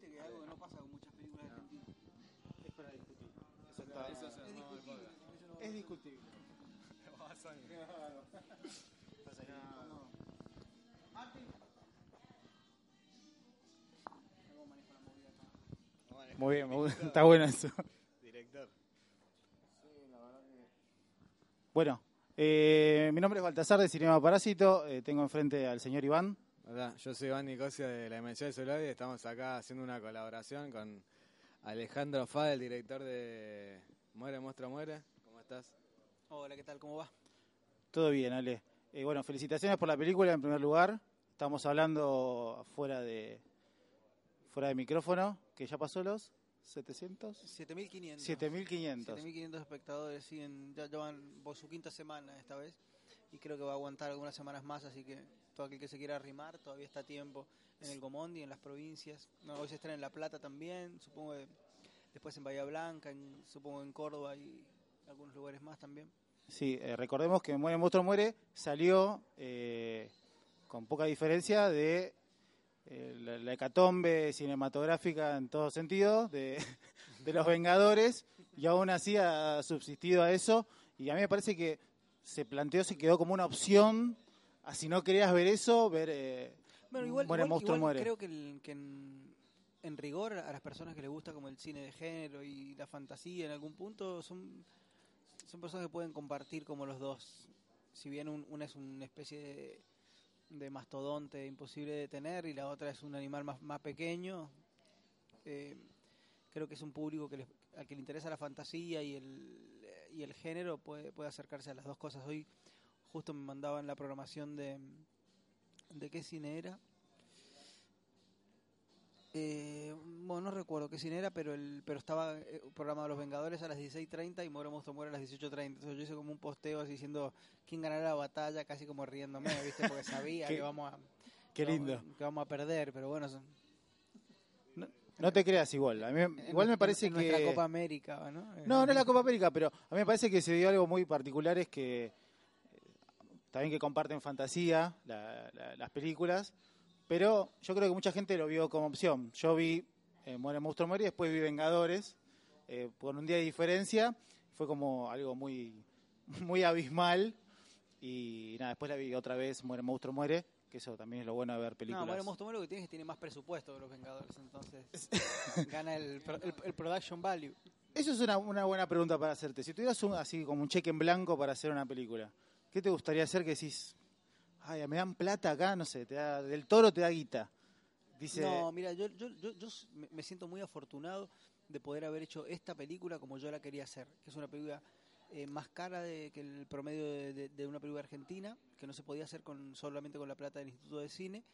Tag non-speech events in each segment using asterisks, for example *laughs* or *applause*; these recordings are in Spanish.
viste que es algo que no pasa con muchas películas argentinas. Es para discutir. Eso No, está- eso Es no, discutible. eso no- es discutible. *laughs* Muy bien, gusta. *laughs* está bueno eso. Director. Bueno, eh, mi nombre es Baltasar de Cinema Parásito. eh, tengo enfrente al señor Iván. Hola, yo soy Iván Nicosia de la Dimensión de Celular y estamos acá haciendo una colaboración con Alejandro Fa, el director de Muere, Monstruo, Muere. ¿Cómo estás? Hola, ¿qué tal? ¿Cómo va? Todo bien, Ale. Eh, bueno, felicitaciones por la película en primer lugar. Estamos hablando fuera de fuera de micrófono, que ya pasó los 700, 7500. 7500. 7500 espectadores, siguen, ya, ya van por su quinta semana esta vez. Y creo que va a aguantar algunas semanas más, así que todo aquel que se quiera arrimar todavía está a tiempo en el Gomondi, en las provincias. No, hoy se estrena en La Plata también, supongo que después en Bahía Blanca, en- supongo en Córdoba y algunos lugares más también. Sí, eh, recordemos que Muere Monstruo Muere salió eh, con poca diferencia de eh, la, la hecatombe cinematográfica en todo sentido de, *laughs* de los Vengadores y aún así ha subsistido a eso y a mí me parece que se planteó, se quedó como una opción a si no querías ver eso, ver eh, Bueno, igual, Monstruo igual Muere. creo que, el- que en, en rigor a las personas que les gusta como el cine de género y la fantasía en algún punto son, son personas que pueden compartir como los dos. Si bien un- una es una especie de, de mastodonte imposible de tener y la otra es un animal más, más pequeño, eh, creo que es un público que les- al que le interesa la fantasía y el, y el género puede, puede acercarse a las dos cosas. Hoy justo me mandaban la programación de... ¿De qué cine era? Eh, bueno, no recuerdo qué cine era, pero el pero estaba eh, programado Los Vengadores a las 16.30 y Muere Monstruo Muere a las 18.30. Entonces yo hice como un posteo así diciendo quién ganará la batalla, casi como riéndome, ¿viste? Porque sabía *laughs* Qué- que vamos a... qué que vamos- lindo. Que vamos a perder, pero bueno... son- No, no te creas igual, a mí en igual me parece en que nuestra Copa América, ¿no? Eh, No, no es la Copa América, pero a mí me parece que se dio algo muy particular, es que eh, también que comparten fantasía la- la- las películas, pero yo creo que mucha gente lo vio como opción. Yo vi eh, Muere Monstruo Muere y después vi Vengadores, eh, por un día de diferencia, fue como algo muy, *laughs* muy abismal, y nada, después la vi otra vez Muere Monstruo Muere, que eso también es lo bueno de ver películas. No, Muere Monstruo Muere lo que tiene es que tiene más presupuesto que Los Vengadores, entonces *laughs* gana el, el, el production value. Eso es una, una buena pregunta para hacerte. Si tuvieras un, así como un cheque en blanco para hacer una película, ¿qué te gustaría hacer que decís, ay, me dan plata acá, no sé, te da, del toro te da guita? Dice, No, mira, yo, yo, yo, yo me siento muy afortunado de poder haber hecho esta película como yo la quería hacer, que es una película eh, más cara de, que el promedio de una película argentina, que no se podía hacer con solamente con la plata del Instituto de Cine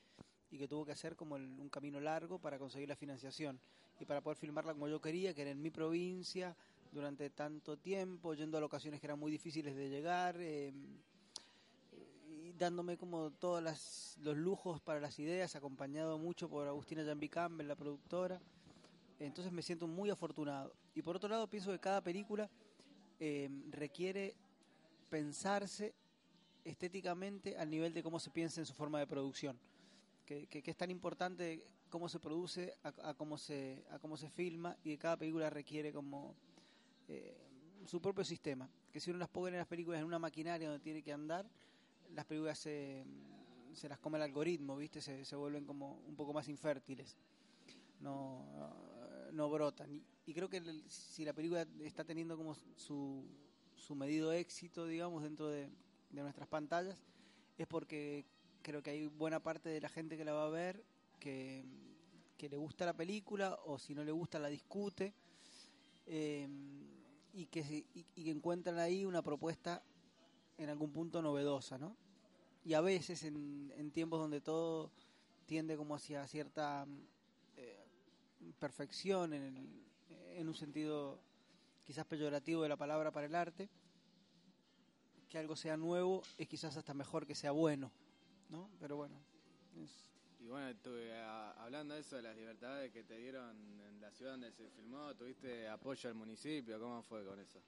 y que tuvo que hacer como el- un camino largo para conseguir la financiación y para poder filmarla como yo quería, que era en mi provincia durante tanto tiempo, yendo a locaciones que eran muy difíciles de llegar. eh, y dándome como todos los lujos para las ideas, acompañado mucho por Agustina Jambi Campbell, la productora. Entonces me siento muy afortunado. Y por otro lado, pienso que cada película eh, requiere pensarse estéticamente al nivel de cómo se piensa en su forma de producción. Que, que- que es tan importante cómo se produce a, a cómo se, a cómo se filma y que cada película requiere como eh, su propio sistema. Que si uno las pone en las películas en una maquinaria donde tiene que andar, las películas se, se las come el algoritmo, ¿viste? Se, se vuelven como un poco más infértiles. No, no brotan. Y, creo que si la película está teniendo como su, su medido éxito, digamos, dentro de, de nuestras pantallas, es porque creo que hay buena parte de la gente que la va a ver que, que le gusta la película o si no le gusta la discute eh, y, que, y, y que encuentran ahí una propuesta en algún punto novedosa, ¿no? Y a veces en, tiempos donde todo tiende como hacia cierta eh, perfección en, el- en un sentido quizás peyorativo de la palabra para el arte, que algo sea nuevo es quizás hasta mejor que sea bueno, ¿no? Pero bueno, es- Y bueno, eh, hablando de eso, de las libertades que te dieron en la ciudad donde se filmó, ¿tuviste apoyo al municipio? ¿Cómo fue con eso?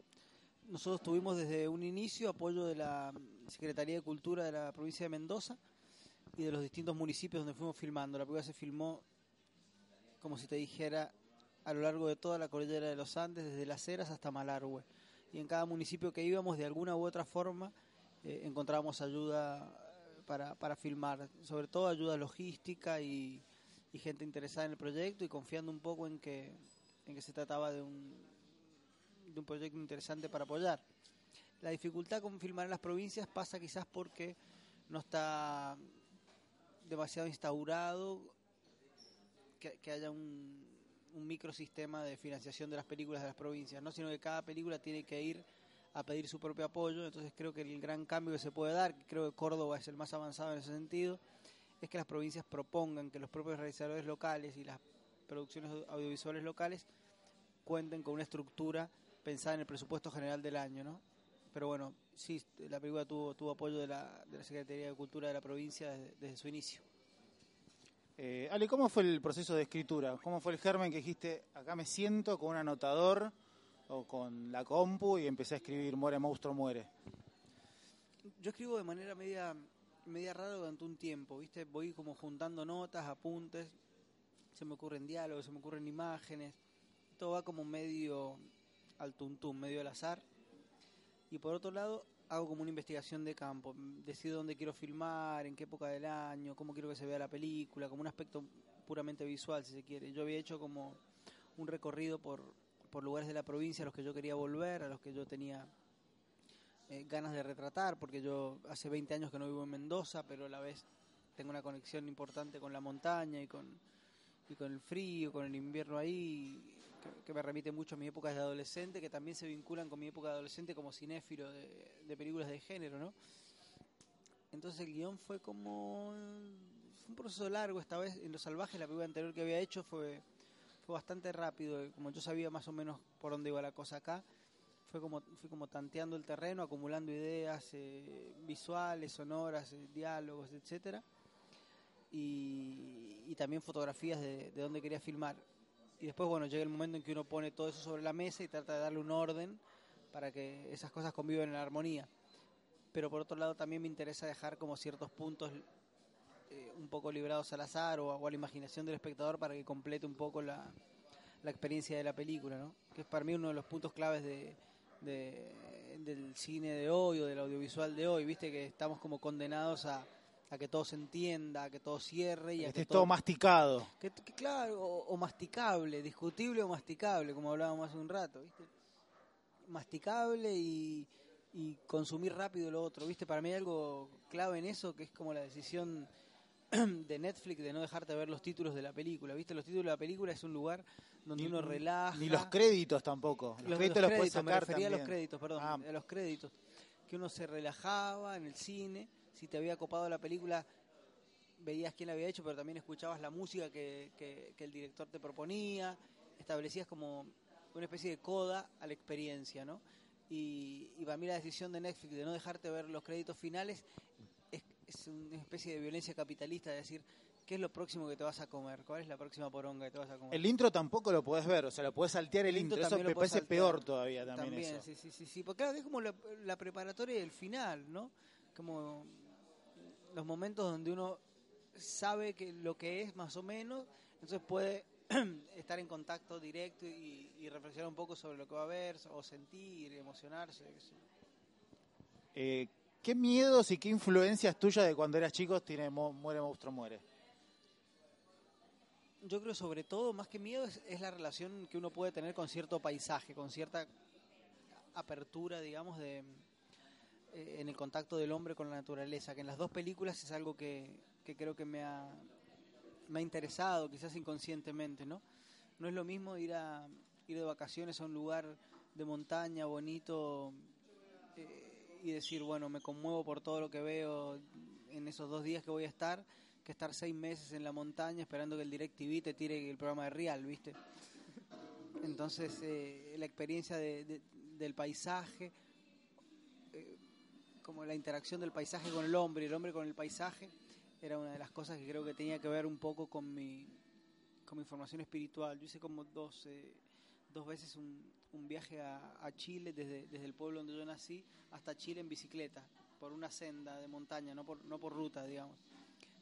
Nosotros tuvimos desde un inicio apoyo de la Secretaría de Cultura de la provincia de Mendoza y de los distintos municipios donde fuimos filmando. La película se filmó como si te dijera, a lo largo de toda la cordillera de los Andes, desde Las Heras hasta Malargüe. Y en cada municipio que íbamos, de alguna u otra forma, eh, encontrábamos ayuda para, para filmar, sobre todo ayuda logística y, gente interesada en el proyecto y confiando un poco en que, en que se trataba de un, de un proyecto interesante para apoyar. La dificultad con filmar en las provincias pasa quizás porque no está demasiado instaurado que, que haya un, un microsistema de financiación de las películas de las provincias, no sino que cada película tiene que ir a pedir su propio apoyo, entonces creo que el gran cambio que se puede dar, creo que Córdoba es el más avanzado en ese sentido, es que las provincias propongan que los propios realizadores locales y las producciones audiovisuales locales cuenten con una estructura pensada en el presupuesto general del año, ¿no? Pero bueno, sí, la película tuvo, tuvo apoyo de la, de la Secretaría de Cultura de la provincia desde, desde su inicio. Eh, Ale, ¿cómo fue el proceso de escritura? ¿Cómo fue el germen que dijiste, acá me siento con un anotador o con la compu y empecé a escribir Muere, monstruo, muere? Yo escribo de manera media, media rara durante un tiempo, ¿viste? Voy como juntando notas, apuntes, se me ocurren diálogos, se me ocurren imágenes, todo va como medio al tuntum, medio al azar. Y por otro lado, hago como una investigación de campo, decido dónde quiero filmar, en qué época del año, cómo quiero que se vea la película, como un aspecto puramente visual, si se quiere. Yo había hecho como un recorrido por, por lugares de la provincia a los que yo quería volver, a los que yo tenía eh, ganas de retratar, porque yo hace 20 años que no vivo en Mendoza, pero a la vez tengo una conexión importante con la montaña y con, y con el frío, con el invierno ahí, que, me remite mucho a mi época de adolescente, que también se vinculan con mi época de adolescente como cinéfilo de, de películas de género, ¿no? Entonces el guion fue como fue un proceso largo esta vez en Los Salvajes, la película anterior que había hecho fue fue bastante rápido, como yo sabía más o menos por dónde iba la cosa acá, fue como fui como tanteando el terreno, acumulando ideas eh, visuales, sonoras, eh, diálogos, etcétera. Y, y, también fotografías de, de dónde quería filmar y después, bueno, llega el momento en que uno pone todo eso sobre la mesa y trata de darle un orden para que esas cosas convivan en armonía. Pero por otro lado también me interesa dejar como ciertos puntos eh, un poco librados al azar o, o, a la imaginación del espectador para que complete un poco la, la, experiencia de la película, ¿no? Que es para mí uno de los puntos claves de, de, del cine de hoy o del audiovisual de hoy, viste que estamos como condenados a a que todo se entienda, a que todo cierre y a Esté que todo, todo masticado. Que, que claro, o, o, masticable, discutible o masticable, como hablábamos hace un rato, ¿viste? Masticable y, y, consumir rápido lo otro, ¿viste? Para mí hay algo clave en eso, que es como la decisión *clears throat* de Netflix de no dejarte ver los títulos de la película, ¿viste? Los títulos de la película es un lugar donde ni, uno relaja. Ni los créditos tampoco. Los, los créditos los, puedes sacar me refería también. a los créditos, perdón, ah. a los créditos. Que uno se relajaba en el cine si te había copado la película, veías quién la había hecho, pero también escuchabas la música que, que, que, el director te proponía, establecías como una especie de coda a la experiencia, ¿no? Y, y para mí la decisión de Netflix de no dejarte ver los créditos finales es, una especie de violencia capitalista, de decir, ¿qué es lo próximo que te vas a comer? ¿Cuál es la próxima poronga que te vas a comer? El intro tampoco lo puedes ver, o sea, lo puedes saltear el, el intro, intro. eso me parece saltear. peor todavía también, también eso. Sí, sí, sí, sí, porque claro, es como la, la preparatoria del final, ¿no? Como los momentos donde uno sabe que lo que es más o menos, entonces puede *clears throat* estar en contacto directo y, y, reflexionar un poco sobre lo que va a ver, o sentir, emocionarse. Eh, ¿Qué miedos y qué influencias tuyas de cuando eras chico tiene Muere Monstruo Muere? Yo creo sobre todo, más que miedo, es, es la relación que uno puede tener con cierto paisaje, con cierta apertura, digamos, de, eh, en el contacto del hombre con la naturaleza, que en las dos películas es algo que, que creo que me ha, me ha, interesado, quizás inconscientemente, ¿no? No es lo mismo ir a ir de vacaciones a un lugar de montaña bonito eh, y decir, bueno, me conmuevo por todo lo que veo en esos dos días que voy a estar, que estar seis meses en la montaña esperando que el DirecTV te tire el programa de Real, ¿viste? Entonces, eh, la experiencia de, de, del paisaje, como la interacción del paisaje con el hombre y el hombre con el paisaje era una de las cosas que creo que tenía que ver un poco con mi, con mi formación espiritual. Yo hice como dos, eh, dos veces un, un viaje a, Chile desde, desde el pueblo donde yo nací hasta Chile en bicicleta, por una senda de montaña, no por, no por ruta, digamos,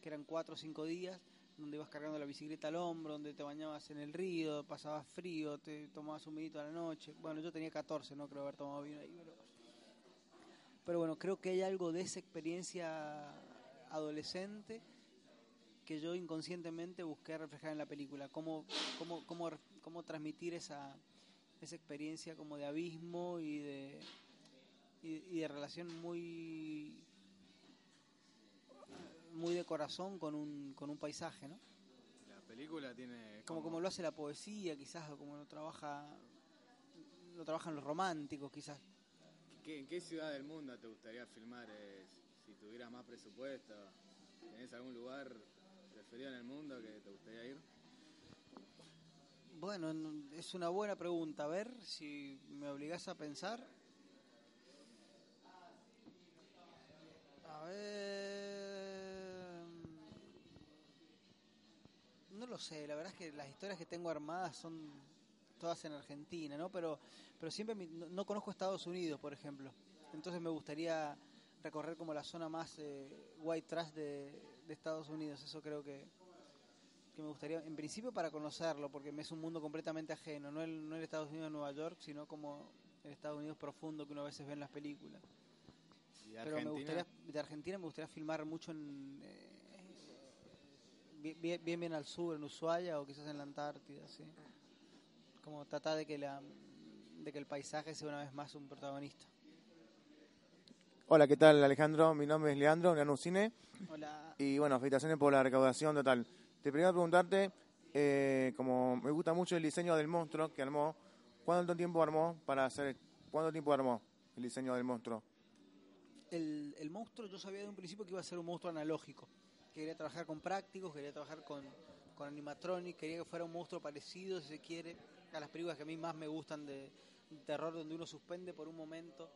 que eran cuatro o cinco días, donde ibas cargando la bicicleta al hombro, donde te bañabas en el río, pasabas frío, te tomabas un vinito a la noche. Bueno, yo tenía 14, no creo haber tomado vino ahí, pero... Pero bueno, creo que hay algo de esa experiencia adolescente que yo inconscientemente busqué reflejar en la película. Cómo, cómo, cómo, cómo transmitir esa, esa experiencia como de abismo y de, y, y de relación muy muy de corazón con un, con un paisaje, ¿no? La película tiene... Como, como lo hace la poesía, quizás, o como lo trabaja lo trabajan los románticos, quizás. ¿Qué- ¿En qué ciudad del mundo te gustaría filmar eh, si tuvieras más presupuesto? ¿Tenés algún lugar preferido en el mundo que te gustaría ir? Bueno, es una buena pregunta. A ver si me obligás a pensar. A ver. No lo sé, la verdad es que las historias que tengo armadas son todas en Argentina, ¿no? Pero, pero siempre mi- no, no conozco Estados Unidos, por ejemplo. Entonces me gustaría recorrer como la zona más eh, white trash de, de Estados Unidos. Eso creo que, que me gustaría, en principio para conocerlo, porque me es un mundo completamente ajeno, no el, no el Estados Unidos de Nueva York, sino como el Estados Unidos profundo que uno a veces ve en las películas. ¿Y de Pero me gustaría, de Argentina me gustaría filmar mucho en, eh, bien, bien, bien bien al sur, en Ushuaia o quizás en la Antártida, sí. Como tratar de que la de que el paisaje sea una vez más un protagonista. Hola, ¿qué tal Alejandro? Mi nombre es Leandro, Leandro Cine. Hola. Y bueno, felicitaciones por la recaudación total. Te primero preguntarte, eh, como me gusta mucho el diseño del monstruo que armó, ¿cuánto tiempo armó para hacer, cuánto tiempo armó el diseño del monstruo? el, monstruo, yo sabía de un principio que iba a ser un monstruo analógico. Que quería trabajar con prácticos, quería trabajar con, con quería que fuera un monstruo parecido, si se quiere, a las películas que a mí más me gustan de terror, donde uno suspende por un momento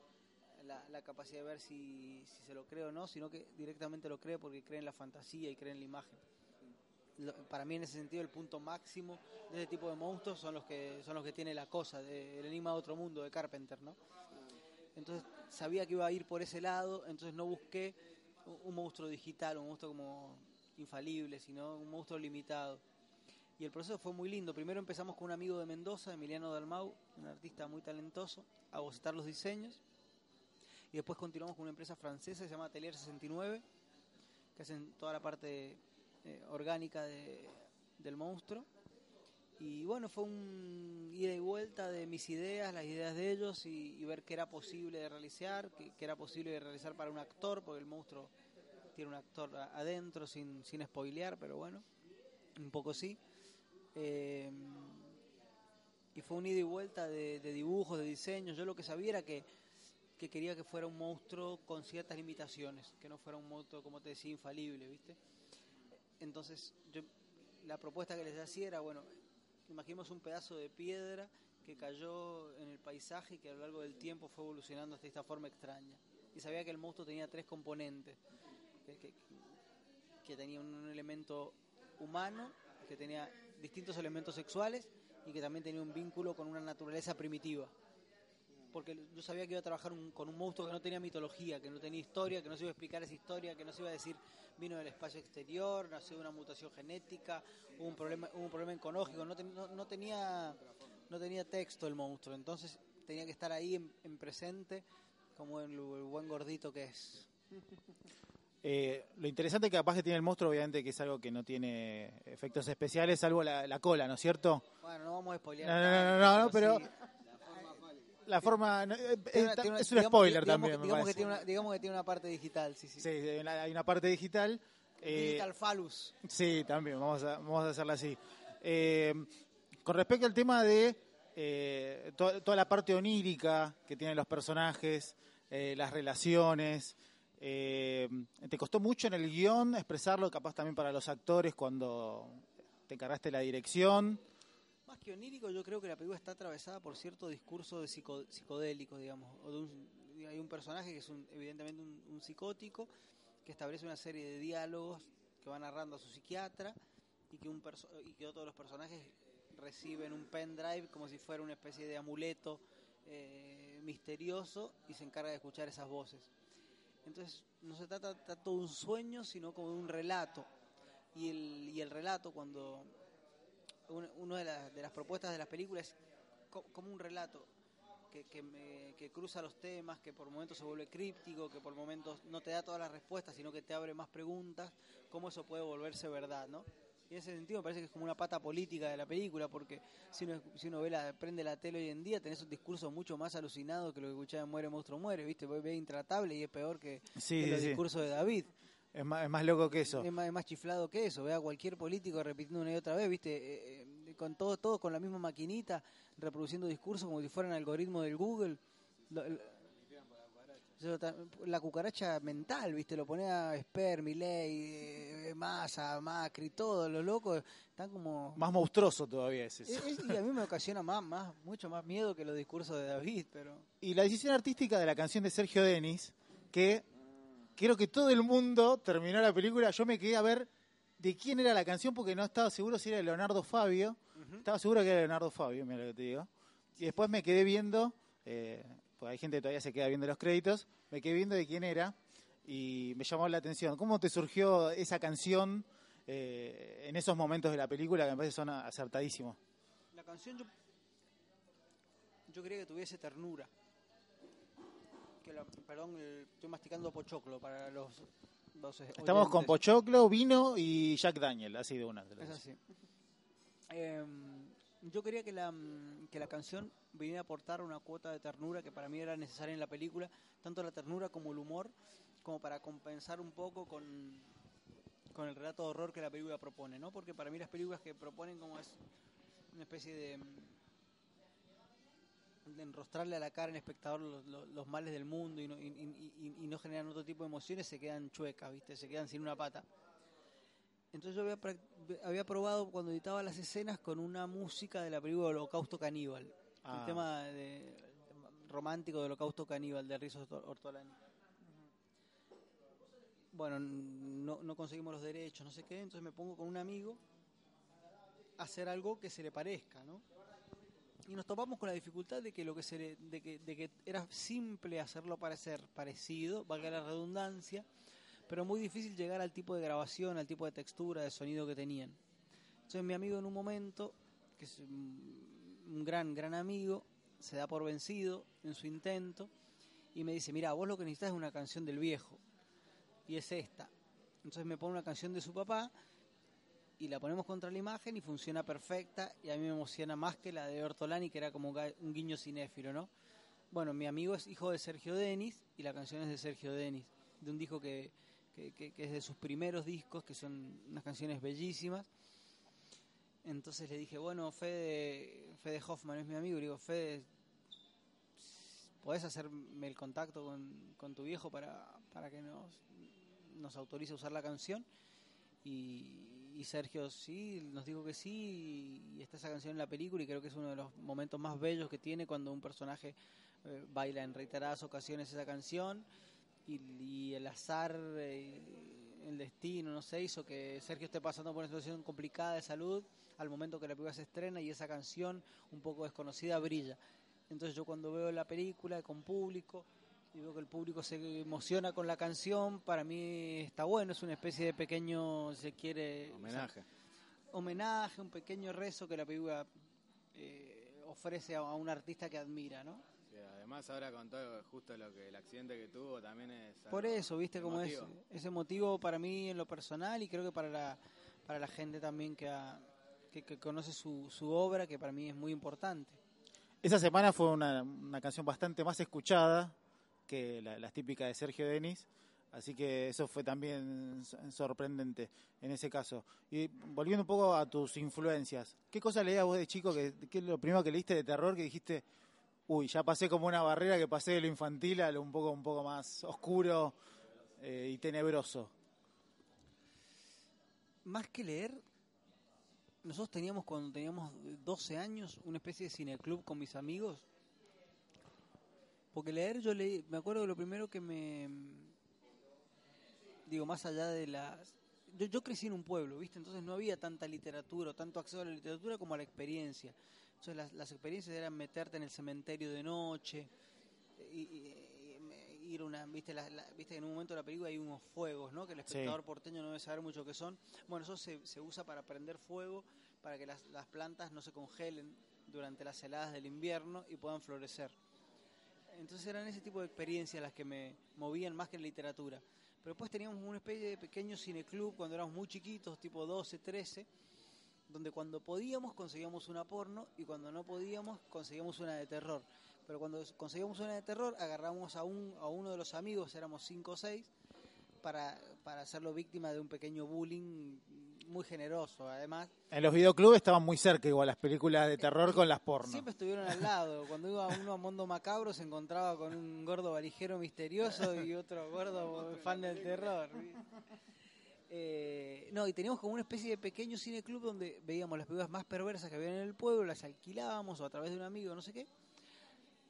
la, la capacidad de ver si, si se lo cree o no, sino que directamente lo cree porque cree en la fantasía y cree en la imagen. Para mí en ese sentido el punto máximo de ese tipo de monstruos son los que son los que tiene la cosa, de, el enigma de otro mundo de Carpenter, ¿no? Entonces sabía que iba a ir por ese lado, entonces no busqué un, monstruo digital, un monstruo como infalible, sino un monstruo limitado. Y el proceso fue muy lindo. Primero empezamos con un amigo de Mendoza, Emiliano Dalmau, un artista muy talentoso, a bocetar los diseños. Y después continuamos con una empresa francesa que se llama Atelier 69, que hacen toda la parte eh, orgánica de- del monstruo. Y bueno, fue un ida y vuelta de mis ideas, las ideas de ellos y, y ver qué era posible de realizar, qué, era posible de realizar para un actor, porque el monstruo tiene un actor adentro sin, sin spoilear, pero bueno, un poco sí. Eh, y fue un ida y vuelta de, de dibujos, de diseños. Yo lo que sabía era que, que quería que fuera un monstruo con ciertas limitaciones, que no fuera un monstruo, como te decía, infalible, ¿viste? Entonces, yo, la propuesta que les hacía era, bueno, imaginemos un pedazo de piedra que cayó en el paisaje y que a lo largo del tiempo fue evolucionando hasta esta forma extraña. Y sabía que el monstruo tenía tres componentes, que, tenía un elemento humano, que tenía distintos elementos sexuales y que también tenía un vínculo con una naturaleza primitiva. Porque yo sabía que iba a trabajar un- con un monstruo que no tenía mitología, que no tenía historia, que no se iba a explicar esa historia, que no se iba a decir vino del espacio exterior, nació de una mutación genética, hubo un problema, hubo un problema oncológico, no, ten- no- no tenía, no tenía texto el monstruo, entonces tenía que estar ahí en, en presente como el, el buen gordito que es. *laughs* Eh, lo interesante que capaz que tiene el monstruo, obviamente que es algo que no tiene efectos especiales, salvo la, la cola, ¿no es cierto? Bueno, no vamos a spoilear. No, no, no, no, no, pero- sí. La forma... eh, Tiene una- eh, una- es un spoiler digamos también, me digamos, que tiene una, digamos que tiene una parte digital, sí, sí. Sí, hay una, parte digital. eh, Digital Falus. Sí, también, vamos a, vamos a hacerla así. Eh, con respecto al tema de eh, to- toda la parte onírica que tienen los personajes, eh, las relaciones, eh, ¿te costó mucho en el guion expresarlo, capaz también para los actores cuando te encargaste la dirección? Más que onírico, yo creo que la película está atravesada por cierto discurso de psico- psicodélico, digamos. O de un- hay un personaje que es un- evidentemente un, psicótico que establece una serie de diálogos que va narrando a su psiquiatra y que, un y que los personajes reciben un pendrive como si fuera una especie de amuleto eh, misterioso y se encarga de escuchar esas voces. Entonces, no se trata tanto de un sueño, sino como de un relato. Y el, y el relato, cuando una, de, las- de las propuestas de las películas es co- como un relato que, que, me- que cruza los temas, que por momentos se vuelve críptico, que por momentos no te da todas las respuestas, sino que te abre más preguntas, cómo eso puede volverse verdad, ¿no? Y en ese sentido me parece que es como una pata política de la película, porque si uno, si uno ve la, prende la tele hoy en día, tenés un discurso mucho más alucinado que lo que escuchaba en Muere, Monstruo, Muere, ¿viste? Ves Intratable y es peor que, Sí, que sí, los sí. discursos de David. Es más, es más loco que eso. Es más, es más chiflado que eso, ve a cualquier político repitiendo una y otra vez, ¿viste? Eh, eh, con todo, todo con la misma maquinita, reproduciendo discursos como si fueran algoritmos del Google. Lo- el- la cucaracha mental, ¿viste? Lo pone a Esper, Milei, eh, Massa, Macri, todos los locos, están como... Más monstruoso todavía es eso. Es- es- y a mí me ocasiona más, más, mucho más miedo que los discursos de David, pero... Y la decisión artística de la canción de Sergio Denis, que creo que todo el mundo terminó la película, yo me quedé a ver de quién era la canción porque no estaba seguro si era de Leonardo Fabio. Estaba seguro que era Leonardo Fabio, mira lo que te digo. Y después me quedé viendo, eh, pues hay gente que todavía se queda viendo los créditos, me quedé viendo de quién era y me llamó la atención. ¿Cómo te surgió esa canción eh, en esos momentos de la película que me parece son acertadísimos? La canción yo, yo quería que tuviese ternura. Que perdón, estoy masticando pochoclo para los, los eh, Estamos con. Pochoclo, Vino y Jack Daniel, ha sido una de las Es así. Eh, yo quería que la, que la canción viniera a aportar una cuota de ternura que para mí era necesaria en la película, tanto la ternura como el humor, como para compensar un poco con, con el relato de horror que la película propone, ¿no? Porque para mí las películas que proponen como es una especie de enrostrarle a la cara al espectador los, los- los males del mundo y no, y, y- y- y no generan otro tipo de emociones, se quedan chuecas, ¿viste? Se quedan sin una pata. Entonces yo había, había probado cuando editaba las escenas con una música de la película Holocausto Caníbal. Ah. El tema de- romántico de Holocausto Caníbal de Rizzo Orto- Ortolani. Bueno, no, no conseguimos los derechos, no sé qué, entonces me pongo con un amigo a hacer algo que se le parezca, ¿no? Y nos topamos con la dificultad de que lo que se de que, de que era simple hacerlo parecer parecido, valga la redundancia, pero muy difícil llegar al tipo de grabación, al tipo de textura, de sonido que tenían. Entonces mi amigo en un momento, que es un, un gran, gran amigo, se da por vencido en su intento y me dice, mira, vos lo que necesitas es una canción del viejo. Y es esta. Entonces me pone una canción de su papá y la ponemos contra la imagen y funciona perfecta y a mí me emociona más que la de Ortolani, que era como un guiño cinéfilo, ¿no? Bueno, mi amigo es hijo de Sergio Denis y la canción es de Sergio Denis, de un disco que- que es de sus primeros discos, que son unas canciones bellísimas. Entonces le dije, bueno, Fede, Fede Hoffman es mi amigo, y le digo, Fede, ¿podés hacerme el contacto con, con tu viejo para, para que nos, nos autorice a usar la canción? Y, y Sergio sí, nos dijo que sí, y está esa canción en la película y creo que es uno de los momentos más bellos que tiene cuando un personaje eh, baila en reiteradas ocasiones esa canción y, y el azar, eh, el destino, no sé, hizo que Sergio esté pasando por una situación complicada de salud al momento que la película se estrena y esa canción un poco desconocida brilla. Entonces yo cuando veo la película con público y veo que el público se emociona con la canción, para mí está bueno, es una especie de pequeño, si se quiere, Homenaje. homenaje, un pequeño rezo que la película eh, ofrece a, a un artista que admira, ¿no? Sí, además ahora con todo justo lo que el accidente que tuvo también es Por eso, viste cómo es ese motivo para mí en lo personal y creo que para la, para la gente también que, ha- que, que conoce su, su obra, que para mí es muy importante. Esa semana fue una, una canción bastante más escuchada que la- de Sergio Denis, así que eso fue también so- sorprendente en ese caso. Y volviendo un poco a tus influencias, ¿qué cosa leías vos de chico? Que, ¿Qué es lo primero que leíste de terror que dijiste, uy, ya pasé como una barrera que pasé de lo infantil a lo un poco, un poco más oscuro eh, y tenebroso? Más que leer, nosotros teníamos cuando teníamos 12 años una especie de cineclub con mis amigos. Porque leer yo leí, me acuerdo de lo primero que me digo más allá de las yo, yo crecí en un pueblo, ¿viste? Entonces no había tanta literatura, o tanto acceso a la literatura como a la experiencia. Entonces las, las experiencias eran meterte en el cementerio de noche y, y- y- ir a una, viste, la- la- viste en un momento de la película hay unos fuegos, ¿no? Que el Sí. espectador porteño no debe saber mucho qué son. Bueno, eso se, se usa para prender fuego, para que las, las plantas no se congelen durante las heladas del invierno y puedan florecer. Entonces eran ese tipo de experiencias las que me movían más que en literatura. Pero después teníamos una especie de pequeño cineclub cuando éramos muy chiquitos, tipo 12, 13, donde cuando podíamos conseguíamos una porno y cuando no podíamos conseguíamos una de terror. Pero cuando conseguíamos una de terror agarramos a, un, a uno de los amigos, éramos 5 o 6, para, para hacerlo víctima de un pequeño bullying muy generoso. Además, En los videoclubes estaban muy cerca igual las películas de terror con las porno. Siempre estuvieron al lado. Cuando iba uno a Mundo Macabro se encontraba con un gordo valijero misterioso y otro gordo fan del terror. Eh, no, y teníamos como una especie de pequeño cine club donde veíamos las películas más perversas que había en el pueblo, las alquilábamos o a través de un amigo, no sé qué.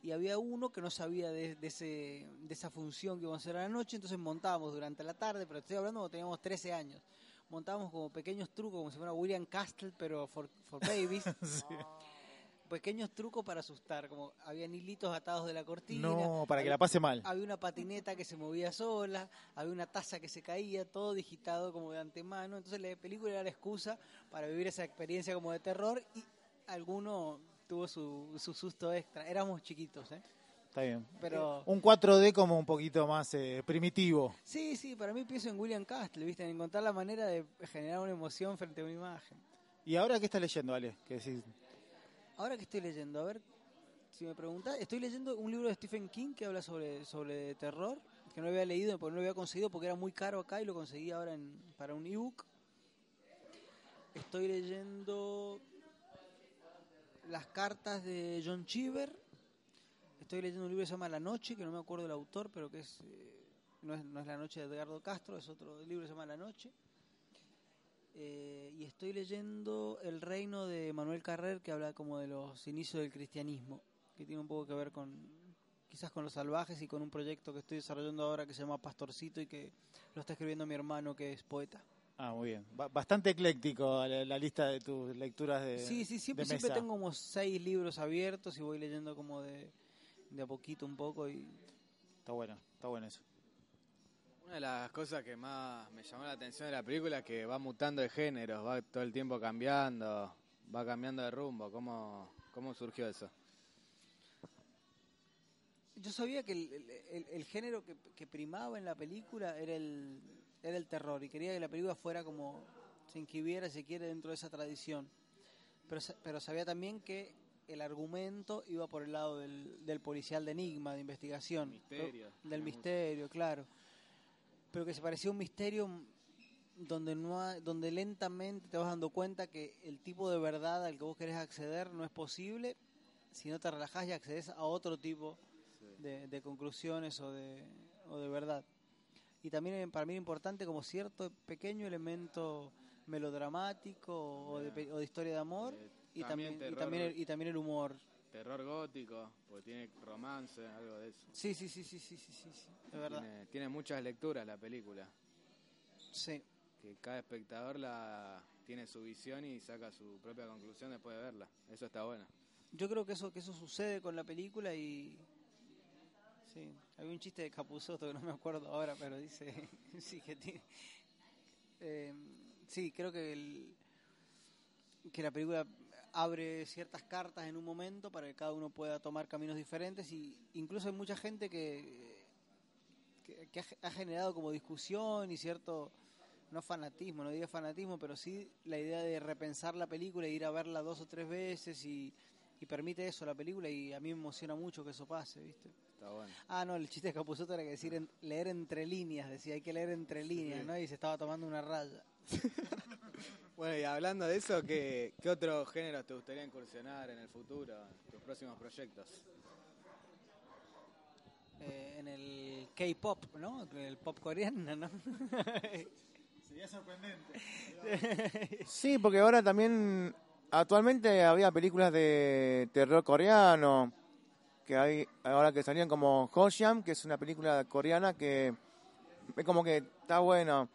Y había uno que no sabía de, de ese, de esa función que íbamos a hacer a la noche, entonces montábamos durante la tarde, pero estoy hablando cuando teníamos 13 años. Montábamos como pequeños trucos, como si fuera William Castle, pero for, for babies *laughs* pequeños trucos para asustar, como habían hilitos atados de la cortina. No, para que la pase mal. Había una patineta que se movía sola, había una taza que se caía, todo digitado como de antemano. Entonces la película era la excusa para vivir esa experiencia como de terror y alguno tuvo su, su susto extra. Éramos chiquitos, ¿eh? Está bien. Pero Un 4D como un poquito más eh, primitivo. sí, sí, para mí pienso en William Castle, ¿viste? En encontrar la manera de generar una emoción frente a una imagen. ¿Y ahora qué estás leyendo, Ale? Que decís, Ahora que estoy leyendo, a ver, si me preguntás, estoy leyendo un libro de Stephen King que habla sobre, sobre terror, que no había leído porque no lo había conseguido porque era muy caro acá y lo conseguí ahora en, para un ebook. Estoy leyendo las cartas de John Cheever. Estoy leyendo un libro que se llama La Noche, que no me acuerdo del autor, pero que es, eh, no, es no es La Noche de Edgardo Castro, es otro libro que se llama La Noche. Eh, y estoy leyendo El Reino de Manuel Carrer, que habla como de los inicios del cristianismo, que tiene un poco que ver con quizás con los salvajes y con un proyecto que estoy desarrollando ahora que se llama Pastorcito y que lo está escribiendo mi hermano que es poeta. ah, muy bien. Ba- bastante ecléctico la, la lista de tus lecturas de sí, sí, siempre, de siempre tengo como seis libros abiertos y voy leyendo como de, de a poquito un poco y Está bueno, está bueno eso. Una de las cosas que más me llamó la atención de la película es que va mutando de géneros, va todo el tiempo cambiando, va cambiando de rumbo. ¿Cómo, cómo surgió eso? Yo sabía que el, el- el- el género que, que primaba en la película era el, era el terror y quería que la película fuera como se inscribiera, si quiere, dentro de esa tradición. Pero, pero sabía también que el argumento iba por el lado del, del policial de enigma, de investigación. Misterio, Pero- del misterio, claro. Pero que se parecía un misterio donde no ha- donde lentamente te vas dando cuenta que el tipo de verdad al que vos querés acceder no es posible si no te relajás y accedes a otro tipo de, de conclusiones o de, o de verdad. Y también eh, para mí importante como cierto pequeño elemento melodramático o de, o de historia de amor y también, y, también el, y también el humor. terror gótico, porque tiene romance, algo de eso. Sí, sí, sí, sí, sí, sí, sí, sí, es verdad. Tiene, tiene muchas lecturas la película, Sí. que cada espectador la tiene su visión y saca su propia conclusión después de verla. Eso está bueno. Yo creo que eso que eso sucede con la película y sí, había un chiste de Capuzotto que no me acuerdo ahora, pero dice *laughs* sí que tiene eh, sí, creo que el, que la película abre ciertas cartas en un momento para que cada uno pueda tomar caminos diferentes y incluso hay mucha gente que que, que ha, generado como discusión y cierto no fanatismo, no diría fanatismo, pero sí la idea de repensar la película e ir a verla dos o tres veces y, y permite eso la película y a mí me emociona mucho que eso pase, ¿viste? Está bueno. Ah, no, el chiste de Capuzotto era que decir en- leer entre líneas, decía hay que leer entre líneas, ¿no? Y se estaba tomando una raya. *laughs* Bueno, y hablando de eso, ¿qué, qué otros géneros te gustaría incursionar en el futuro, en tus próximos proyectos? Eh, en el K-pop, ¿no? El pop coreano, ¿no? *laughs* Sería sorprendente. Sí, porque ahora también, actualmente había películas de terror coreano, que hay ahora que salían como Hosham, que es una película coreana que es como que está bueno.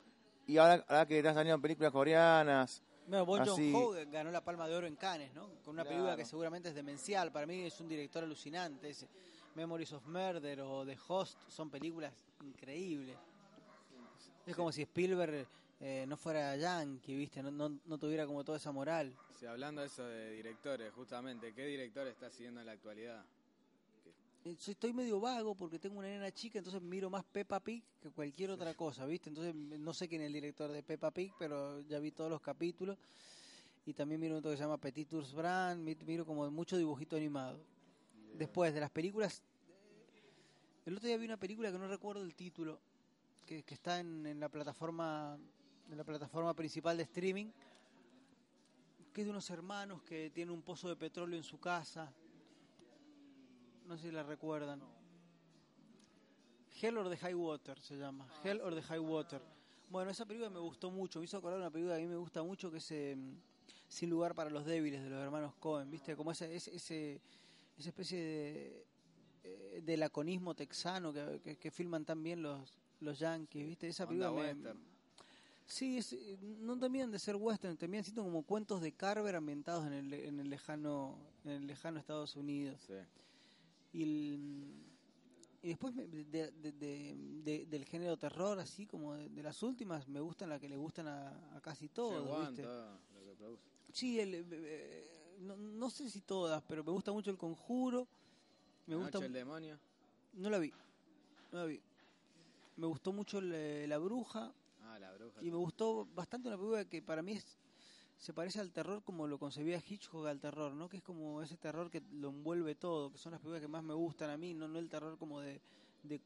Y ahora, ahora que están saliendo películas coreanas, Bueno, Bon Así- Joon-ho ganó la Palma de Oro en Cannes, ¿no? Con una Claro. película que seguramente es demencial. Para mí es un director alucinante ese. Memories of Murder o The Host son películas increíbles. Es como si Spielberg eh, no fuera yankee, ¿viste? No, no, no tuviera como toda esa moral. Sí, hablando de eso de directores, justamente, ¿qué director está siguiendo en la actualidad? Eh, Estoy medio vago porque tengo una nena chica, entonces miro más Peppa Pig que cualquier otra cosa, ¿viste? Entonces no sé quién es el director de Peppa Pig, pero ya vi todos los capítulos. Y también miro otro que se llama Petit Ours Brand, mi- miro como mucho dibujito animado. Después de las películas, eh, el otro día vi una película que no recuerdo el título, que, que está en, en la plataforma en la plataforma principal de streaming, que es de unos hermanos que tienen un pozo de petróleo en su casa. No sé si la recuerdan. Hell or the High Water se llama. Hell or the High Water. Bueno, esa película me gustó mucho. Me hizo acordar una película que a mí me gusta mucho que es eh, Sin lugar para los débiles de los hermanos Cohen. ¿Viste? Como ese, ese, ese- esa especie de, eh, de laconismo texano que, que, que filman tan bien los, los yankees. ¿Viste? Esa película me- western. Sí, es- eh, no terminan de ser western, terminan siendo como cuentos de Carver ambientados en el, en el lejano en el lejano Estados Unidos. Sí. Y, el- y después me- de- de- de- de- del género terror, así como de, las últimas, me gustan las que le gustan a, a casi todos, Wan, ¿viste? lo que. Sí, el, eh, eh, no, no sé si todas, pero me gusta mucho El Conjuro. Me La gusta Noche del demonio. No la vi. No la vi. Me gustó mucho el- La Bruja. Ah, la bruja. Y me gustó bastante una película que para mí es, se parece al terror como lo concebía Hitchcock al terror, ¿no? Que es como ese terror que lo envuelve todo, que son las películas que más me gustan a mí, no, no el terror como de, de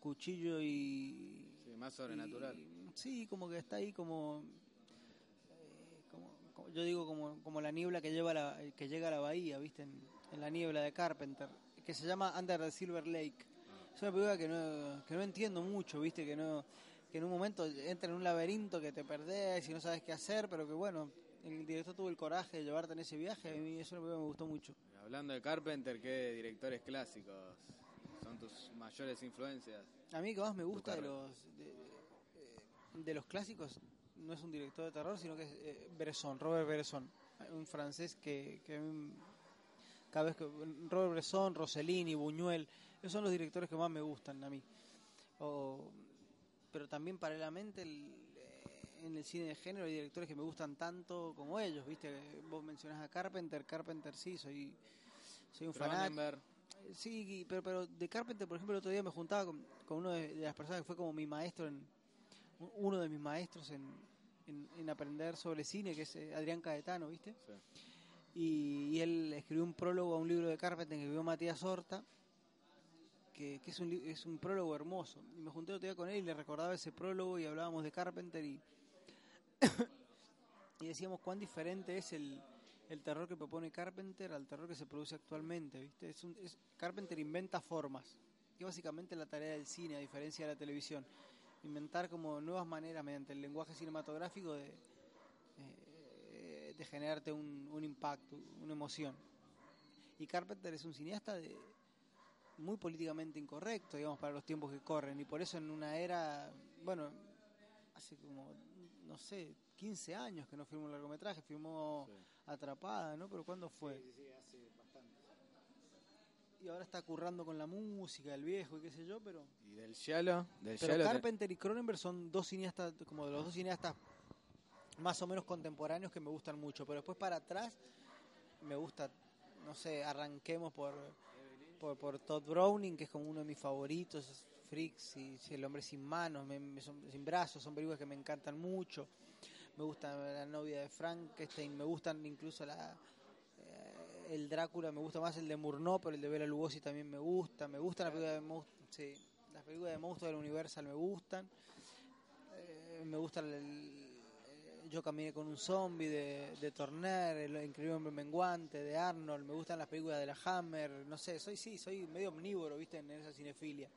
cuchillo y... Sí, más sobrenatural. y- sí, como que está ahí como... eh, como- como- yo digo como, como la niebla que, lleva la, que llega a la bahía, ¿viste? En, en la niebla de Carpenter, que se llama Under the Silver Lake. Es una película que no, que no entiendo mucho, ¿viste? Que no que en un momento entra en un laberinto que te perdés y no sabes qué hacer, pero que bueno, el director tuvo el coraje de llevarte en ese viaje, a mí eso me gustó mucho. Hablando de Carpenter, ¿qué directores clásicos son tus mayores influencias? A mí que más me gusta de los de, eh, de los clásicos no es un director de terror, sino que es eh, Bresson, Robert Bresson, un francés que, que a mí cada vez que Robert Bresson, Rossellini, Buñuel, esos son los directores que más me gustan a mí. O- pero también paralelamente el- eh, en el cine de género hay directores que me gustan tanto como ellos, ¿viste? Vos mencionás a Carpenter, Carpenter sí, soy soy un fanático. Cronenberg. Sí, pero, pero de Carpenter, por ejemplo, el otro día me juntaba con, con uno de, de las personas que fue como mi maestro, en, uno de mis maestros en, en- en aprender sobre cine, que es eh, Adrián Caetano, ¿viste? Sí. Y, y él escribió un prólogo a un libro de Carpenter que escribió Matías Horta, que, es, un, prólogo hermoso. Y me junté otro día con él y le recordaba ese prólogo y hablábamos de Carpenter y, *coughs* decíamos cuán diferente es el, terror que propone Carpenter al terror que se produce actualmente, ¿viste? Carpenter inventa formas, que es básicamente la tarea del cine, a diferencia de la televisión. Inventar como nuevas maneras mediante el lenguaje cinematográfico de, eh, de generarte un, un impacto, una emoción. Y Carpenter es un cineasta de, muy políticamente incorrecto, digamos, para los tiempos que corren. Y por eso en una era, bueno, hace como, no sé, 15 años que no filmó un largometraje, filmó Atrapada, ¿no? Pero ¿cuándo fue? Y ahora está currando con la música, el viejo y qué sé yo, pero... ¿Y del Giallo? Del Pero te- Carpenter y Cronenberg son dos cineastas, como de los dos cineastas más o menos contemporáneos que me gustan mucho. Pero después para atrás me gusta, no sé, arranquemos por, por, por Todd Browning, que es como uno de mis favoritos, Freaks y El hombre sin manos, me- me- sin brazos, son películas que me encantan mucho. Me gusta La novia de Frankenstein, me gustan incluso la... eh, el Drácula me gusta más el de Murnau, pero el de Bela Lugosi también me gusta. Me gustan las películas de monstruos, sí, las películas de monstruos de la Universal me gustan. Eh, me gusta el, Yo caminé con un zombie de, de Turner, El increíble hombre menguante de Arnold. Me gustan las películas de la Hammer. No sé, soy sí, soy medio omnívoro, viste, en esa cinefilia.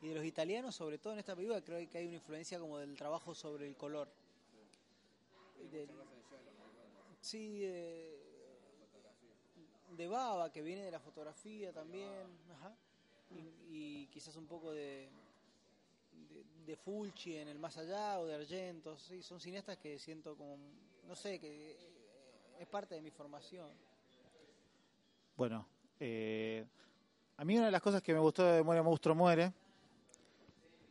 Y de los italianos, sobre todo en esta película, creo que hay una influencia como del trabajo sobre el color. Del- sí, de, de Baba, que viene de la fotografía también, ajá. Y, y quizás un poco de, de, de Fulci en el más allá o de Argento, sí, son cineastas que siento como, no sé, que es parte de mi formación. Bueno, eh, A mí una de las cosas que me gustó de Muere Monstruo Muere,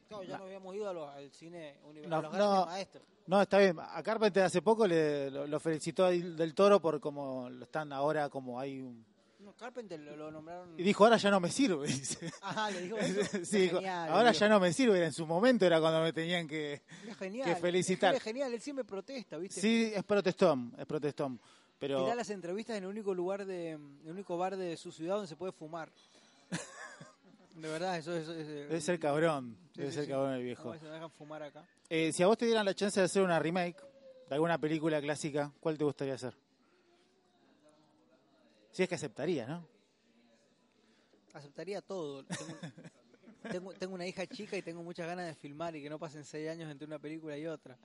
Claro, ya no habíamos ido a los- al cine universal, No, a los no. maestros. no, está bien, a Carpenter hace poco le, lo, lo felicitó a Del Toro por como lo están ahora, como hay un... No, Carpenter lo, lo nombraron. Y dijo, ahora ya no me sirve, dice. Ajá, le dijo *laughs* eso. Sí, Era dijo, genial, ahora digo. ya no me sirve, en su momento era cuando me tenían que... Era genial. que felicitar. Es genial, él siempre protesta, ¿viste? Sí, es protestón, es protestón, pero... Mirá las entrevistas en el único lugar de, el único bar de su ciudad donde se puede fumar. *laughs* De verdad, eso, eso, eso- Debe ser cabrón, Sí, debe sí, ser sí. cabrón el No, viejo. se me dejan fumar acá. Eh, si a vos te dieran la chance de hacer una remake de alguna película clásica, ¿cuál te gustaría hacer? Si es que aceptaría, ¿no? Aceptaría todo. Tengo, *laughs* tengo, tengo una hija chica y tengo muchas ganas de filmar y que no pasen seis años entre una película y otra.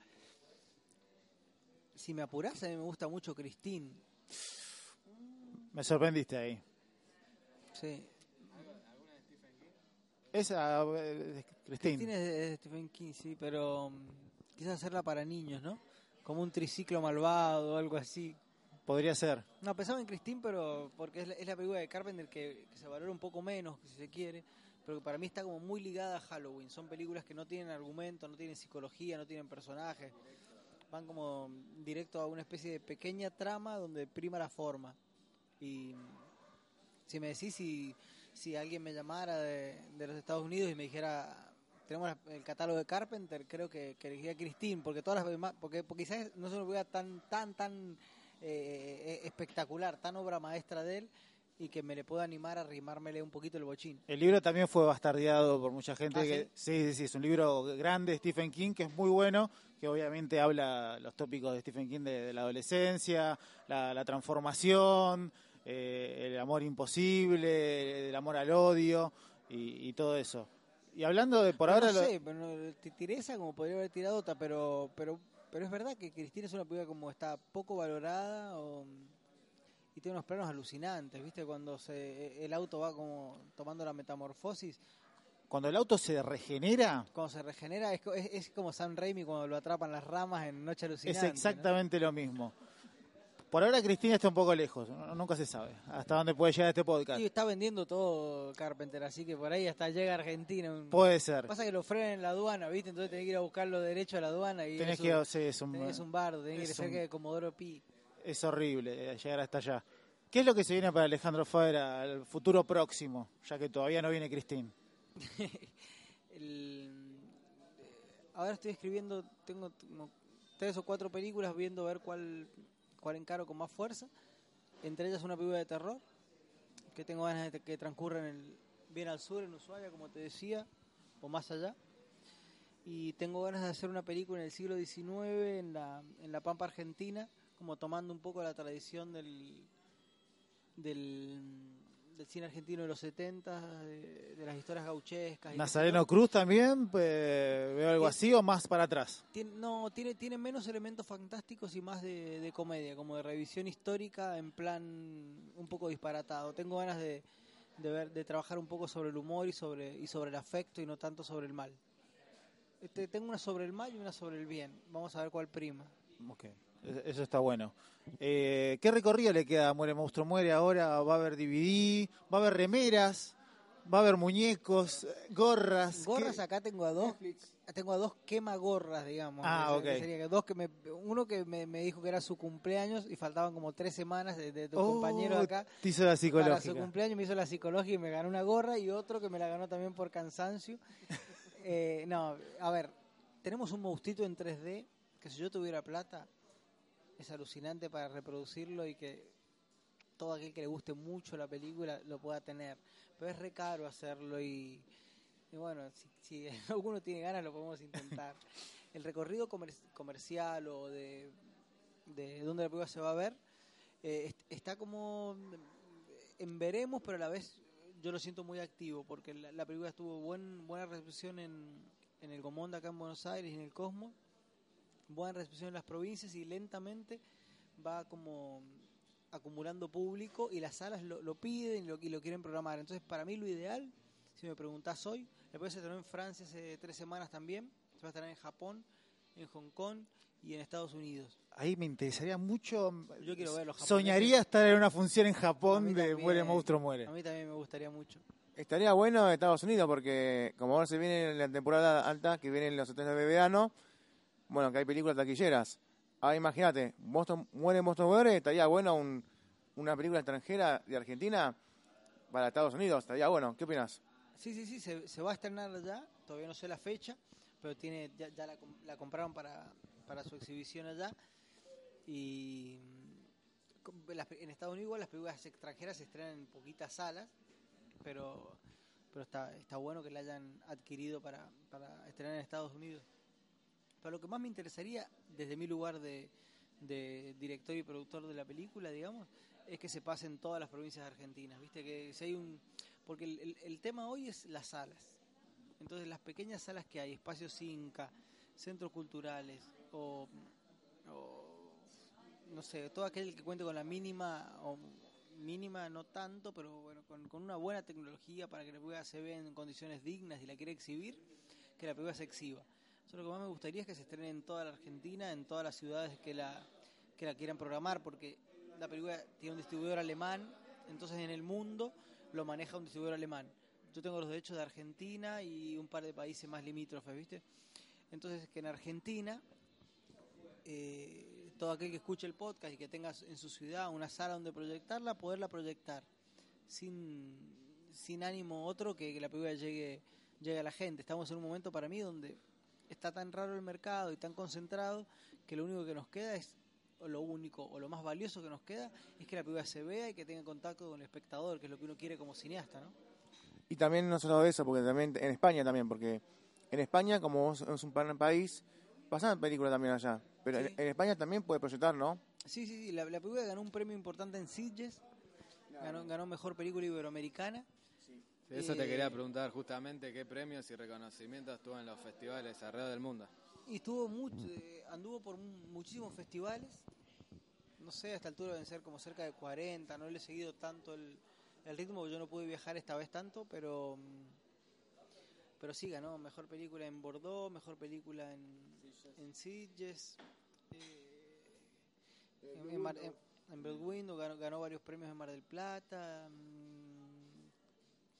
Si me apurás, a mí me gusta mucho Christine. Me sorprendiste ahí. Sí. Esa, eh, Christine. Christine es de, es de Stephen King, sí, pero mm, quizás hacerla para niños, ¿no? Como un triciclo malvado o algo así. Podría ser. No, pensaba en Christine, pero porque es la, es la película de Carpenter que, se valora un poco menos, si se quiere, pero que para mí está como muy ligada a Halloween. Son películas que no tienen argumento, no tienen psicología, no tienen personajes. Van como directo a una especie de pequeña trama donde prima la forma. Y si me decís si, si alguien me llamara de, de los Estados Unidos y me dijera tenemos el catálogo de Carpenter, creo que, que elegiría Christine, porque todas las porque, porque quizás no se me vea tan, tan, tan eh, eh, espectacular, tan obra maestra de él, y que me le pueda animar a rimármele un poquito el bochín. El libro también fue bastardeado por mucha gente. ¿Ah, que, sí? sí, sí, es un libro grande de Stephen King que es muy bueno, que obviamente habla los tópicos de Stephen King de, de la adolescencia, la, la transformación, eh, el amor imposible, el amor al odio y, y todo eso. Y hablando de por ahora... no lo- sé, pero no, te tiré esa como podría haber tirado otra, pero, pero, pero es verdad que Cristina es una película como está poco valorada o- y tiene unos planos alucinantes, ¿viste? Cuando se, el auto va como tomando la metamorfosis, Cuando el auto se regenera, cuando se regenera, es, es, es como Sam Raimi cuando lo atrapan las ramas en Noche es Alucinante. ¿no? exactamente lo mismo. Por ahora Cristina está un poco lejos, nunca se sabe hasta dónde puede llegar este podcast. Y está vendiendo todo Carpenter, así que por ahí hasta llega a Argentina. Puede ser. Pasa que lo frenan en la aduana, ¿viste? Entonces tenés que ir a buscar los derechos a la aduana y Tenés que, un, sí, es un- tenés un bardo, tenés que ir cerca de Comodoro Pi. Es horrible eh, llegar hasta allá. ¿Qué es lo que se viene para Alejandro Fabra al futuro próximo? Ya que todavía no viene Cristín. *laughs* El- eh, ahora estoy escribiendo, tengo como tres o cuatro películas viendo a ver cuál, cuál encaro con más fuerza. Entre ellas una película de terror, que tengo ganas de que transcurra en el, bien al sur, en Ushuaia, como te decía, o más allá. Y tengo ganas de hacer una película en el siglo XIX, en la, en la Pampa Argentina, como tomando un poco la tradición del, del, del cine argentino de los 70, de, de las historias gauchescas. y Nazareno. Cruz también, pues, veo algo Sí. así o más para atrás. Tiene- no, tiene, tiene menos elementos fantásticos y más de, de comedia, como de revisión histórica en plan un poco disparatado. Tengo ganas de, de ver, de trabajar un poco sobre el humor y sobre, y sobre el afecto y no tanto sobre el mal. Este, tengo una sobre el mal y una sobre el bien. Vamos a ver cuál prima. Ok, e- Eso está bueno. Eh, ¿Qué recorrido le queda a Muere Monstruo Muere ahora? ¿Va a haber DVD? ¿Va a haber remeras? ¿Va a haber muñecos? ¿Gorras? Gorras ¿Qué? acá tengo a dos, tengo a dos quema gorras, digamos. Ah, que ok. sería dos que me, uno que me, me dijo que era su cumpleaños y faltaban como tres semanas de, de tu Oh, compañero acá. Te hizo la Para su cumpleaños me hizo la psicología y me ganó una gorra y otro que me la ganó también por cansancio. *laughs* Eh, no, a ver, tenemos un monstruito en 3D que si yo tuviera plata es alucinante para reproducirlo y que todo aquel que le guste mucho la película lo pueda tener. Pero es re caro hacerlo y, y bueno, si, si *laughs* alguno tiene ganas lo podemos intentar. *laughs* El recorrido comer- comercial o de, de dónde la película se va a ver eh, est- está como en veremos, pero a la vez yo lo siento muy activo porque la, la película tuvo buen, buena recepción en, en el Gomonda acá en Buenos Aires y en el Cosmos, buena recepción en las provincias y lentamente va como acumulando público y las salas lo, lo piden y lo, y lo quieren programar. Entonces, para mí lo ideal, si me preguntás hoy, la película se estrenó en Francia hace tres semanas también, se va a estrenar en Japón, en Hong Kong y en Estados Unidos. Ahí me interesaría mucho. Yo quiero ver los japoneses. Soñaría estar en una función en Japón de también. Muere Monstruo Muere. A mí también me gustaría mucho. Estaría bueno Estados Unidos porque como ahora se viene la temporada alta, que vienen los hoteles de verano, bueno, que hay películas taquilleras. Ah, imagínate, Boston, muere Boston muere, estaría bueno un, una película extranjera de Argentina para Estados Unidos, estaría bueno. ¿Qué opinas? Sí, sí, sí, se, se va a estrenar ya, todavía no sé la fecha, pero tiene ya, ya la, la compraron para, para su exhibición allá. Y en Estados Unidos las películas extranjeras se estrenan en poquitas salas, pero pero está, está bueno que la hayan adquirido para, para estrenar en Estados Unidos. Pero lo que más me interesaría, desde mi lugar de, de director y productor de la película, digamos, es que se pase en todas las provincias argentinas. Viste que si hay un. Porque el, el- el tema hoy es las salas. Entonces, las pequeñas salas que hay, espacios Inca, centros culturales, o, o, no sé, todo aquel que cuente con la mínima, o mínima no tanto, pero bueno, con, con una buena tecnología para que la película se vea en condiciones dignas y la quiere exhibir, que la película se exhiba. Eso lo que más me gustaría es que se estrene en toda la Argentina, en todas las ciudades que la, quieran programar, porque la película tiene un distribuidor alemán, entonces en el mundo lo maneja un distribuidor alemán. Yo tengo los derechos de Argentina y un par de países más limítrofes, ¿viste? Entonces que en Argentina eh, todo aquel que escuche el podcast y que tenga en su ciudad una sala donde proyectarla, poderla proyectar sin, ánimo otro que, la película llegue a la gente. Estamos en un momento para mí donde está tan raro el mercado y tan concentrado que lo único que nos queda es, o lo único o lo más valioso que nos queda es que la película se vea y que tenga contacto con el espectador, que es lo que uno quiere como cineasta, ¿no? Y también no solo eso, porque también en España también, porque en España, como es un gran país, pasan películas también allá. Pero Sí. en, en España también puede proyectar, ¿no? Sí, sí, sí, la, la película ganó un premio importante en Sitges, ganó, ganó Mejor Película Iberoamericana. Eso Eh, te quería preguntar justamente qué premios y reconocimientos tuvo en los festivales alrededor del mundo. Y estuvo mucho, eh, anduvo por mu- muchísimos festivales. No sé, a esta altura deben ser como cerca de 40. No le he seguido tanto el, el ritmo, yo no pude viajar esta vez tanto, pero mm, pero sí ganó mejor película en Bordeaux, mejor película en, en Sitges, eh, en, en, ganó, ganó varios premios en Mar del Plata.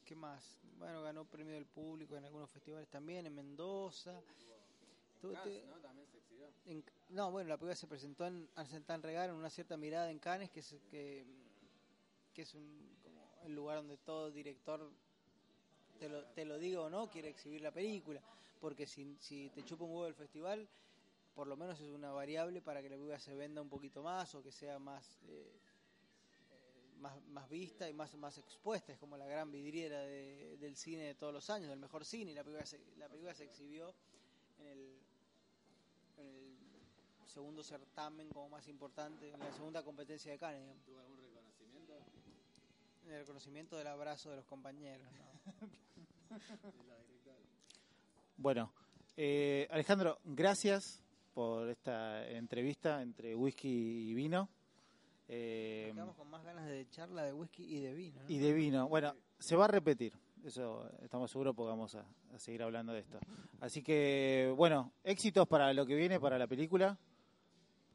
¿Qué más? Bueno, ganó premio del público en algunos festivales también, en Mendoza. Tu- te- También se exhibió. en- no, bueno, la película se presentó en Arsentan Regal en una cierta mirada en Cannes, que es, que, que es un, como el lugar donde todo director, te lo, te lo diga o no, quiere exhibir la película. Porque si, si te chupa un huevo el festival, por lo menos es una variable para que la película se venda un poquito más o que sea más, eh, más, más vista y más, más expuesta. Es como la gran vidriera de- del cine de todos los años, del mejor cine. Y la película se, la película se exhibió en el, en el segundo certamen como más importante, en la segunda competencia de Cannes, digamos. ¿Tuvo algún reconocimiento? En el reconocimiento del abrazo de los compañeros. ¿no? *laughs* Bueno, eh, Alejandro, gracias por esta entrevista entre whisky y vino. Eh, quedamos con más ganas de charla de whisky y de vino. ¿no? y de vino. Bueno, se va a repetir. Eso estamos seguros porque vamos a, a seguir hablando de esto. Así que, bueno, éxitos para lo que viene, para la película,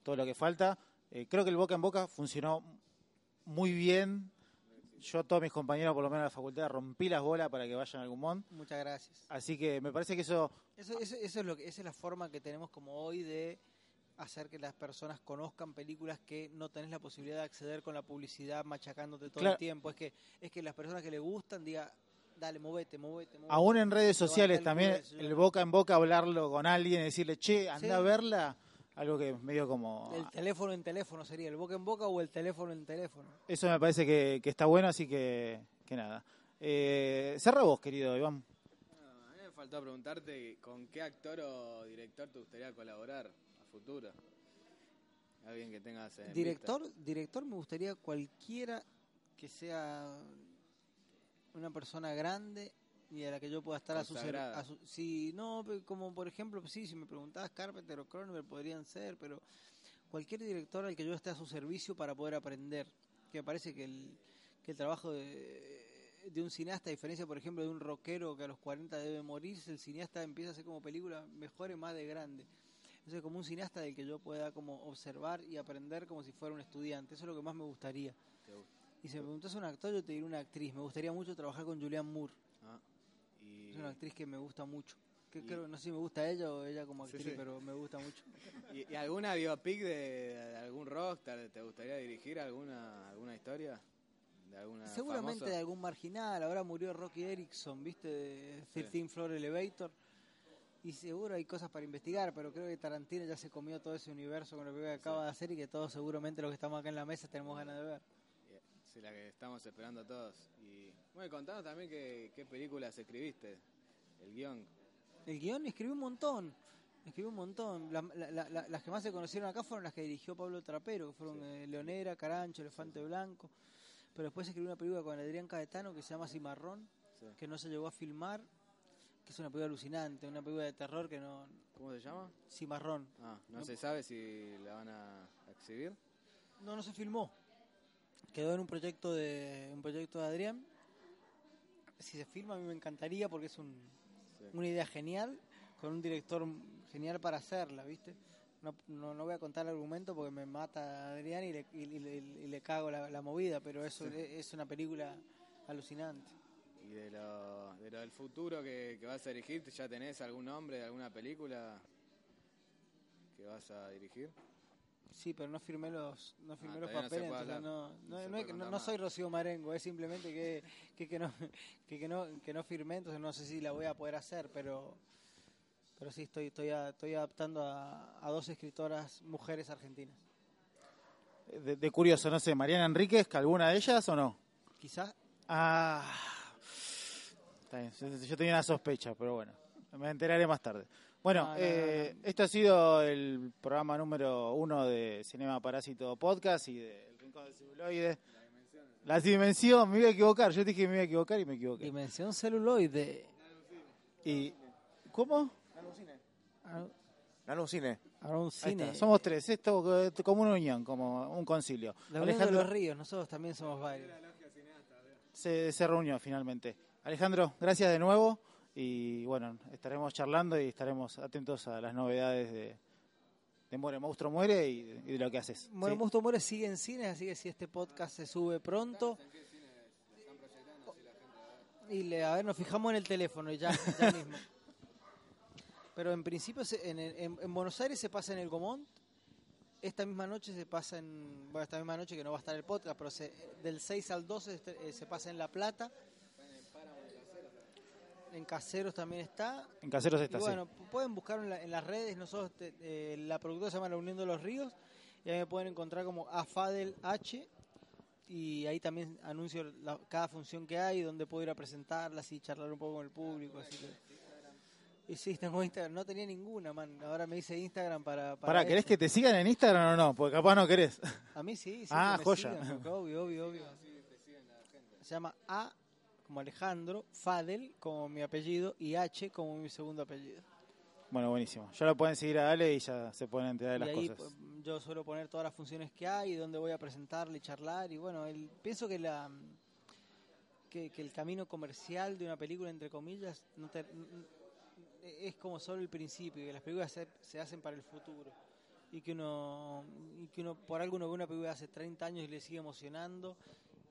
todo lo que falta. Eh, creo que el boca en boca funcionó muy bien. Yo a todos mis compañeros, por lo menos en la facultad, rompí las bolas para que vayan al Gumón. Muchas gracias. Así que me parece que eso Eso, eso, eso es lo que, esa es la forma que tenemos como hoy de hacer que las personas conozcan películas que no tenés la posibilidad de acceder con la publicidad machacándote todo Claro. el tiempo. Es que, es que las personas que le gustan digan, dale, movete, movete, movete. Aún en redes sociales también, el boca en boca, hablarlo con alguien, decirle, che, anda Sí. a verla, algo que es medio como... El teléfono en teléfono sería, el boca en boca o el teléfono en teléfono. Eso me parece que, que está bueno, así que, que nada. Eh, cerra vos, querido Iván. Ah, a mí me faltó preguntarte con qué actor o director te gustaría colaborar a futuro. Alguien que tengas en Director, director me gustaría cualquiera que sea una persona grande y a la que yo pueda estar a su, a su- si no como por ejemplo sí si me preguntabas Carpenter o Cronenberg podrían ser pero cualquier director al que yo esté a su servicio para poder aprender que me parece que el, que el trabajo de, de un cineasta a diferencia por ejemplo de un rockero que a los 40 debe morirse el cineasta empieza a hacer como película mejor y más de grande entonces como un cineasta del que yo pueda como observar y aprender como si fuera un estudiante eso es lo que más me gustaría Y si me preguntas un actor, yo te diré una actriz. Me gustaría mucho trabajar con Julianne Moore. Ah, y, Es una actriz que me gusta mucho. Que Y- creo, no sé si me gusta ella o ella como actriz, sí. pero me gusta mucho. *laughs* ¿Y, y alguna biopic de, algún rockstar? ¿Te gustaría dirigir alguna alguna historia? ¿De alguna Seguramente de algún marginal. Ahora murió Rocky Erickson, ¿viste? De 13 Floor Elevator. Y seguro hay cosas para investigar, pero creo que Tarantino ya se comió todo ese universo con lo que acaba de hacer y que todos seguramente los que estamos acá en la mesa tenemos ganas de ver. Sí, la que estamos esperando todos. Y bueno, contanos también qué, qué películas escribiste, el guion. El guion escribí un montón. Escribí un montón. La- la- la- la- las que más se conocieron acá fueron las que dirigió Pablo Trapero, que fueron eh, Leonera, Carancho, Elefante Blanco. Pero después escribí una película con Adrián Caetano que se llama Cimarrón, Sí. que no se llegó a filmar, que es una película alucinante, una película de terror que no... ¿Cómo se llama? Cimarrón. Ah, no, No. se sabe si la van a exhibir. No, no se filmó. Quedó en un proyecto de un proyecto de Adrián. Si se filma a mí me encantaría porque es un, Sí. una idea genial con un director genial para hacerla, ¿viste? No, no, no voy a contar el argumento porque me mata Adrián y le, y, y le- y le cago la, la movida, pero eso es, es una película alucinante. Y de lo, de lo del futuro que, que vas a dirigir, ¿ya tenés algún nombre de alguna película que vas a dirigir? Sí, pero no firmé los, no firmé Ah, los no papeles, entonces no, No no, soy Rocío Marengo, es simplemente que, que, que no, que, que no, que no firmé, entonces no sé si la voy a poder hacer, pero, pero sí estoy, estoy, a- estoy adaptando a, a dos escritoras mujeres argentinas. De, de curioso, no sé, Mariana Enríquez, que ¿alguna de ellas o no? Quizás Ah, está bien, yo- tenía una sospecha, pero bueno, me enteraré más tarde. Bueno, No, no, no, eh, no. esto ha sido el programa número uno de Cinema Parásito Podcast y del Rincón del Celuloide. La dimensión, me iba a equivocar, yo dije que me iba a equivocar y me equivoqué. Dimensión celuloide. Y, ¿Cómo? Alucine. Ahora un Ahí cine. está, somos tres, esto eh, como una unión, como un concilio. La Unión de Alejandro los Ríos, nosotros también somos varios. se, se reunió finalmente. Alejandro, gracias de nuevo y bueno, estaremos charlando y estaremos atentos a las novedades de, de Muere Monstruo Muere y, de- y de lo que haces. Sí. Musto More sigue en cines, así que si este podcast se sube pronto. Y le, a ver, nos fijamos en el teléfono ya, ya *laughs* mismo. Pero en principio se- en, en- en Buenos Aires se pasa en el Gomont. Esta misma noche se pasa en. Bueno, esta misma noche que no va a estar el podcast, pero se- del 6 al 12 este- eh, se pasa en La Plata. En Caseros también está. En Caseros Y está, sí. bueno, pueden buscar en, la- en las redes, nosotros te- eh, la productora se llama La Unión de los Ríos y ahí me pueden encontrar como Afadel H y ahí también anuncio la- cada función que hay, donde puedo ir a presentarlas y charlar un poco con el público. Así que... Y sí, tengo Instagram, no tenía ninguna, man. Ahora me hice Instagram para... para Pará, ¿querés que te sigan en Instagram o no? Porque capaz no querés. A mí sí, *laughs* sí. Ah, joya. sigan, obvio, obvio, obvio. Se llama A como Alejandro, Fadel como mi apellido y H como mi segundo apellido. Bueno, buenísimo. Ya lo pueden seguir a Ale y ya se pueden enterar de y las ahí cosas. pues, yo suelo poner todas las funciones que hay, dónde voy a presentarle, charlar y bueno, el, pienso que la que, que el camino comercial de una película entre comillas no te- es como solo el principio, que las películas se, se hacen para el futuro y que uno y que uno por algo uno ve una película hace 30 años y le sigue emocionando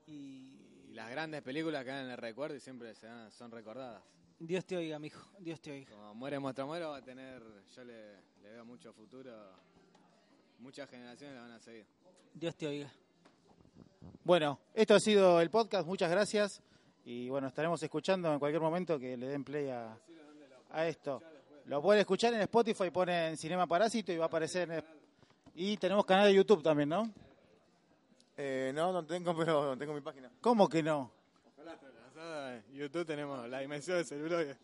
y Y las grandes películas quedan en el recuerdo y siempre se dan- son recordadas. Dios te oiga, mijo, Dios te oiga. Como Muere Muestra Muero va a tener, yo le, le veo mucho futuro, muchas generaciones la van a seguir. Dios te oiga. Bueno, esto ha sido el podcast. Muchas gracias. Y bueno, estaremos escuchando en cualquier momento que le den play a, a esto. Lo pueden escuchar en Spotify, ponen Cinema Parásito y va a aparecer en... Y tenemos canal de YouTube también, ¿no? Eh, no, no tengo, *laughs* pero tengo mi página. ¿Cómo que no? En YouTube tenemos la dimensión del celuloide.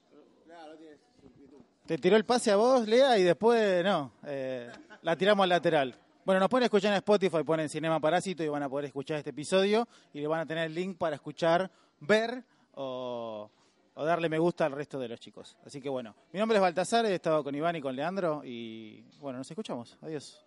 Te tiró el pase a vos, Lea, y después no. eh, *laughs* la tiramos al lateral. Bueno, nos pueden escuchar en Spotify, ponen Cinema Parásito y van a poder escuchar este episodio y le van a tener el link para escuchar, ver o, o darle me gusta al resto de los chicos. Así que bueno, mi nombre es Baltasar, he estado con Iván y con Leandro y bueno, nos escuchamos. Adiós.